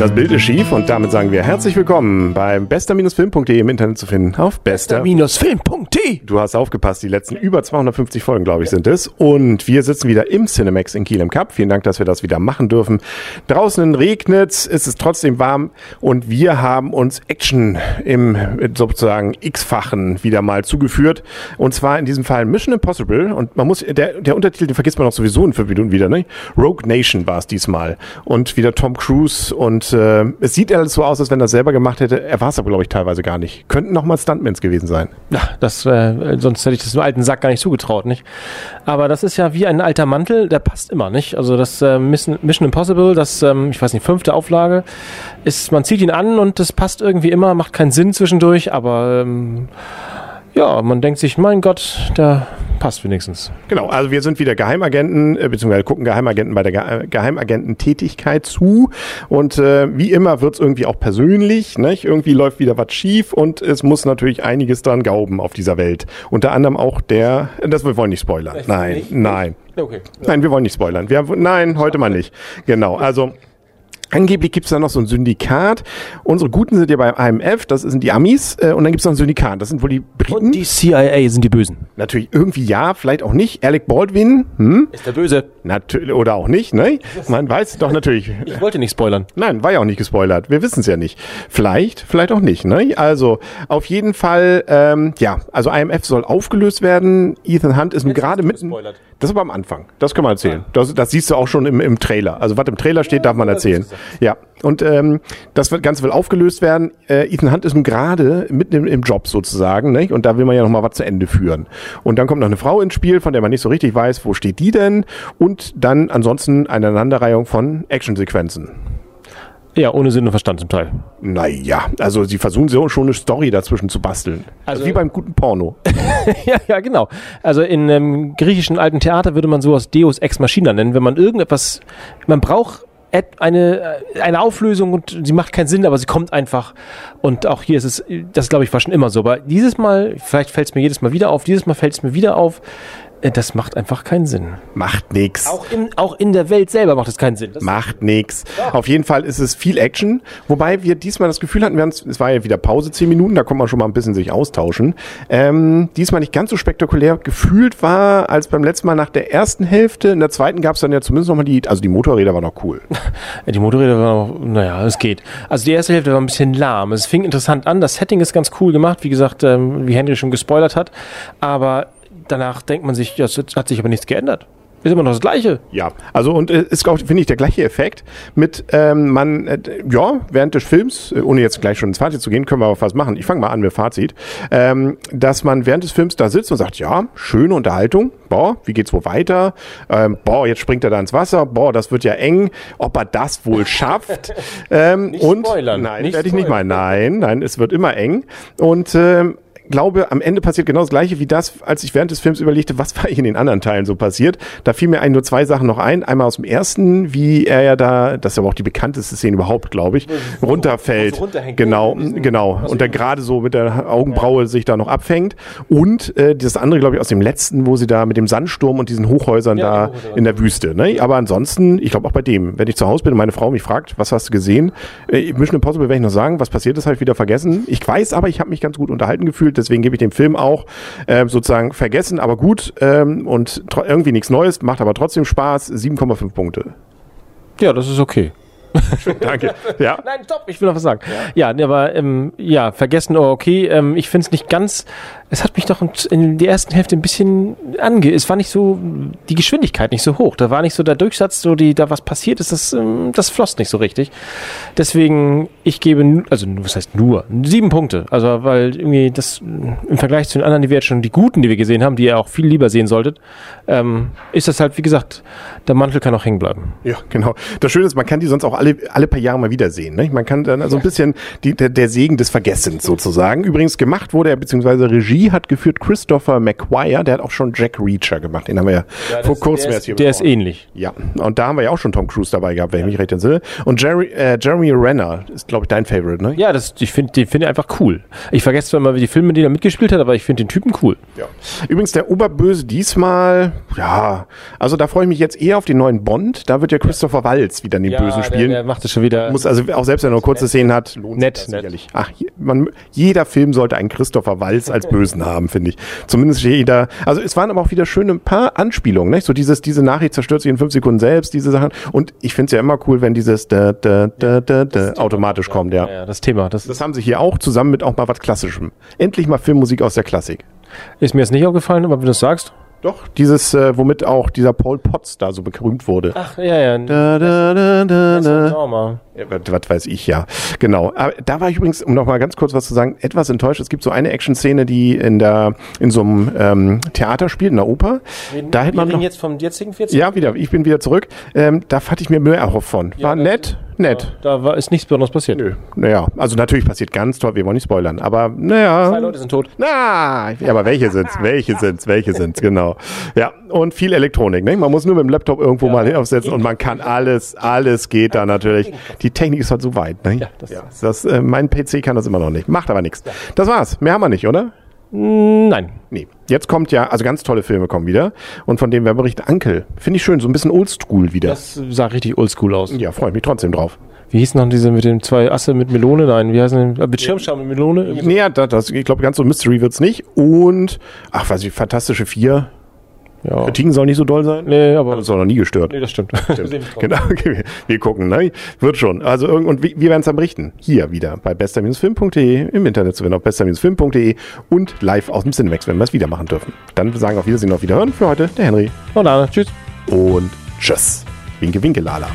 Das Bild ist schief und damit sagen wir herzlich willkommen beim bester-film.de im Internet zu finden auf bester Bester-film.de. Du hast aufgepasst, die letzten über 250 Folgen, glaube ich, sind es. Und wir sitzen wieder im Cinemax in Kiel im Cup. Vielen Dank, dass wir das wieder machen dürfen. Draußen regnet es, ist es trotzdem warm und wir haben uns Action im sozusagen x-fachen wieder mal zugeführt. Und zwar in diesem Fall Mission Impossible. Und man muss, der, der Untertitel, den vergisst man auch sowieso in fünf Minuten wieder, ne? Rogue Nation war es diesmal. Und wieder Tom Cruise und äh, es sieht alles so aus, als wenn er das selber gemacht hätte. Er war es aber, glaube ich, teilweise gar nicht. Könnten nochmal Stuntmans gewesen sein. Ja, das, äh, sonst hätte ich das alten Sack gar nicht zugetraut, nicht? Aber das ist ja wie ein alter Mantel, der passt immer, nicht? Also das äh, Mission, Mission Impossible, das, ähm, ich weiß nicht, fünfte Auflage, ist, man zieht ihn an und das passt irgendwie immer, macht keinen Sinn zwischendurch, aber ähm, ja, man denkt sich, mein Gott, der passt wenigstens. Genau, also wir sind wieder Geheimagenten, äh, beziehungsweise gucken Geheimagenten bei der Ge äh, Geheimagententätigkeit zu. Und äh, wie immer wird's irgendwie auch persönlich, nicht? Irgendwie läuft wieder was schief und es muss natürlich einiges dran gauben auf dieser Welt. Unter anderem auch der, das wir wollen nicht spoilern. Echt Nein, nicht? nein. Okay. Nein, wir wollen nicht spoilern. Wir, nein, heute mal nicht. Genau, also Angeblich gibt's da noch so ein Syndikat. Unsere Guten sind ja beim IMF, das sind die Amis, äh, und dann gibt's noch ein Syndikat, das sind wohl die Briten. Und die CIA sind die Bösen. Natürlich irgendwie ja, vielleicht auch nicht. Alec Baldwin, hm? Ist der Böse. Natürlich, oder auch nicht, ne? Man weiß doch natürlich. Ich wollte nicht spoilern. Nein, war ja auch nicht gespoilert. Wir wissen es ja nicht. Vielleicht, vielleicht auch nicht, ne? Also, auf jeden Fall, ähm, ja, also IMF soll aufgelöst werden. Ethan Hunt ist gerade mitten. gespoilert. Das ist aber am Anfang. Das können wir erzählen. Das, das siehst du auch schon im, im Trailer. Also, was im Trailer steht, darf man erzählen. Ja. Und ähm, das wird, Ganze will aufgelöst werden. Äh, Ethan Hunt ist nun gerade mitten im, im Job sozusagen, ne? Und da will man ja noch mal was zu Ende führen. Und dann kommt noch eine Frau ins Spiel, von der man nicht so richtig weiß, wo steht die denn? Und dann ansonsten eine Aneinanderreihung von Actionsequenzen. Ja, ohne Sinn und Verstand zum Teil. Naja, also sie versuchen so schon eine Story dazwischen zu basteln. Also Also- wie beim guten Porno. ja, ja, genau. Also in ähm, griechischen alten Theater würde man sowas Deus Ex Machina nennen, wenn man irgendetwas, man braucht eine, äh, eine Auflösung und sie macht keinen Sinn, aber sie kommt einfach. Und auch hier ist es, das glaube ich war schon immer so. Aber dieses Mal, vielleicht fällt es mir jedes Mal wieder auf, dieses Mal fällt es mir wieder auf, das macht einfach keinen Sinn. Macht nix. Auch in, auch in der Welt selber macht es keinen Sinn. Das Macht nix. Auf jeden Fall ist es viel Action, wobei wir diesmal das Gefühl hatten, wir es war ja wieder Pause, zehn Minuten, da kommt man schon mal ein bisschen sich austauschen. Ähm, diesmal nicht ganz so spektakulär gefühlt war als beim letzten Mal nach der ersten Hälfte. In der zweiten gab es dann ja zumindest noch mal die, also die Motorräder waren noch cool. Ja, die Motorräder waren auch, naja, es geht. Also die erste Hälfte war ein bisschen lahm. Es fing interessant an, das Setting ist ganz cool gemacht, wie gesagt, ähm, wie Henry schon gespoilert hat. Aber danach denkt man sich, ja, es hat sich aber nichts geändert. Ist immer noch das Gleiche. Ja, also und äh, ist, ich, finde ich, der gleiche Effekt mit, ähm, man, äh, ja, während des Films, äh, ohne jetzt gleich schon ins Fazit zu gehen, können wir aber was machen. Ich fange mal an mit Fazit. Ähm, dass man während des Films da sitzt und sagt, ja, schöne Unterhaltung, boah, wie geht's wohl weiter? Ähm, boah, jetzt springt er da ins Wasser, boah, das wird ja eng, ob er das wohl schafft. ähm, Nicht und spoilern, nein, werde ich nicht meinen. Nein, nein, es wird immer eng. Und ähm, glaube, am Ende passiert genau das Gleiche wie das, als ich während des Films überlegte, was war in den anderen Teilen so passiert. Da fiel mir ein, nur zwei Sachen noch ein. Einmal aus dem ersten, wie er ja da, das ist aber auch die bekannteste Szene überhaupt, glaube ich, runterfällt. so runterhängt. genau, Mit diesem- genau. Und dann gerade so mit der Augenbraue sich da noch abfängt. Und äh, das andere, glaube ich, aus dem letzten, wo sie da mit dem Sandsturm und diesen Hochhäusern Ja, da Hochhäuser. in der Wüste. Ne? Aber ansonsten, ich glaube auch bei dem, wenn ich zu Hause bin und meine Frau mich fragt, was hast du gesehen? Äh, Mission Impossible werde ich noch sagen, was passiert ist, habe ich wieder vergessen. Ich weiß aber, ich habe mich ganz gut unterhalten gefühlt, deswegen gebe ich dem Film auch äh, sozusagen vergessen, aber gut ähm, und irgendwie nichts Neues, macht aber trotzdem Spaß. 7,5 Punkte. Ja, das ist okay. Danke. Ja. Nein, stopp, ich will noch was sagen. Ja, nee, aber ähm, ja, vergessen, oh, okay. Ähm, ich finde es nicht ganz. Es hat mich doch in der ersten Hälfte ein bisschen ange. Es war nicht so die Geschwindigkeit nicht so hoch. Da war nicht so der Durchsatz, so die da was passiert ist. Das ähm, das floss nicht so richtig. Deswegen ich gebe also was heißt nur sieben Punkte. Also weil irgendwie das im Vergleich zu den anderen, die wir jetzt schon die guten, die wir gesehen haben, die ihr auch viel lieber sehen solltet, ähm, ist das halt wie gesagt der Mantel kann auch hängen bleiben. Ja, genau. Das Schöne ist, man kann die sonst auch alle, alle paar Jahre mal wiedersehen. Ne? Man kann dann also ein bisschen die, der, der Segen des Vergessens sozusagen. Übrigens gemacht wurde er, beziehungsweise Regie hat geführt Christopher McQuire, der hat auch schon Jack Reacher gemacht. Den haben wir ja, vor kurzem der erst ist, hier der ist ähnlich. Ja, und da haben wir ja auch schon Tom Cruise dabei gehabt, wenn ich mich recht entsinne. Und Jerry, äh, Jeremy Renner ist, glaube ich, dein Favorite, ne? Ja, das, ich finde den finde ich einfach cool. Ich vergesse zwar immer die Filme, die er mitgespielt hat, aber ich finde den Typen cool. Ja. Übrigens, der Oberböse diesmal, ja, also da freue ich mich jetzt eher auf den neuen Bond. Da wird ja Christopher Waltz wieder den Bösen spielen. Film er macht es schon wieder. muss also auch selbst wenn er nur kurze Szenen hat, lohnt Nett, sich das nett. sicherlich. Ach, man, jeder Film sollte einen Christopher Walz als Bösen haben, finde ich. Zumindest jeder. Also es waren aber auch wieder schöne paar Anspielungen, nicht? So dieses, diese Nachricht zerstört sich in fünf Sekunden selbst, diese Sachen. Und ich finde es ja immer cool, wenn dieses da, da, da, da, da automatisch kommt, ja. ja, das Thema. Das, Das haben sie hier auch zusammen mit auch mal was Klassischem. Endlich mal Filmmusik aus der Klassik. ist mir jetzt nicht aufgefallen, aber wenn du es sagst. Doch, dieses, äh, womit auch dieser Paul Potts da so berühmt wurde. Ach, ja, ja. Da, da, da, da, da. Ja, was, weiß ich, ja. Genau. Aber da war ich übrigens, um noch mal ganz kurz was zu sagen, etwas enttäuscht. Es gibt so eine Action-Szene, die in der in so einem ähm, Theater spielt, in der Oper. Da hätte man Wir noch, reden jetzt vom jetzigen 14. ja, wieder, ich bin wieder zurück. Ähm, da hatte ich mir mehr erhofft von. War das- nett, nett. Da war, ist nichts Besonderes passiert. Nö, naja, also natürlich passiert ganz toll, wir wollen nicht spoilern, aber naja. Zwei Leute sind tot. Na, ja, aber welche sind's? Welche sind's? Welche sind's? Genau. Ja, und viel Elektronik. Ne? Man muss nur mit dem Laptop irgendwo mal hin aufsetzen und man kann alles, alles geht da natürlich. Die Technik ist halt so weit. Ne? Ja, das- das, äh, mein PC kann das immer noch nicht. Macht aber nichts. Das war's. Mehr haben wir nicht, oder? Nein. Nee. Jetzt kommt ja, also ganz tolle Filme kommen wieder. Und von dem wir berichten, Ankel. Finde ich schön, so ein bisschen oldschool wieder. Das sah richtig oldschool aus. ja, freue ich mich trotzdem drauf. Wie hieß noch diese mit den zwei Asse mit Melone? Nein, wie heißen die? Äh, Mit Schirmscham mit Melone? Nee, ja, das, das, ich glaube, ganz so Mystery wird's nicht. Und, ach, weiß ich, Fantastische Vier. Ja. Kritiken soll nicht so doll sein. Nee, aber. Das ist auch noch nie gestört. Nee, das stimmt. Genau, okay. wir gucken, ne? Wird schon. Also irgend und wir werden es dann berichten. Hier wieder bei bester-film.de, im Internet zu finden auf bester-film.de und live aus dem Cinemax, wenn wir es wieder machen dürfen. Dann sagen wir auf Wiedersehen, auf Wiederhören für heute der Henry Und dann, tschüss. und tschüss. Winke, winke, Lala.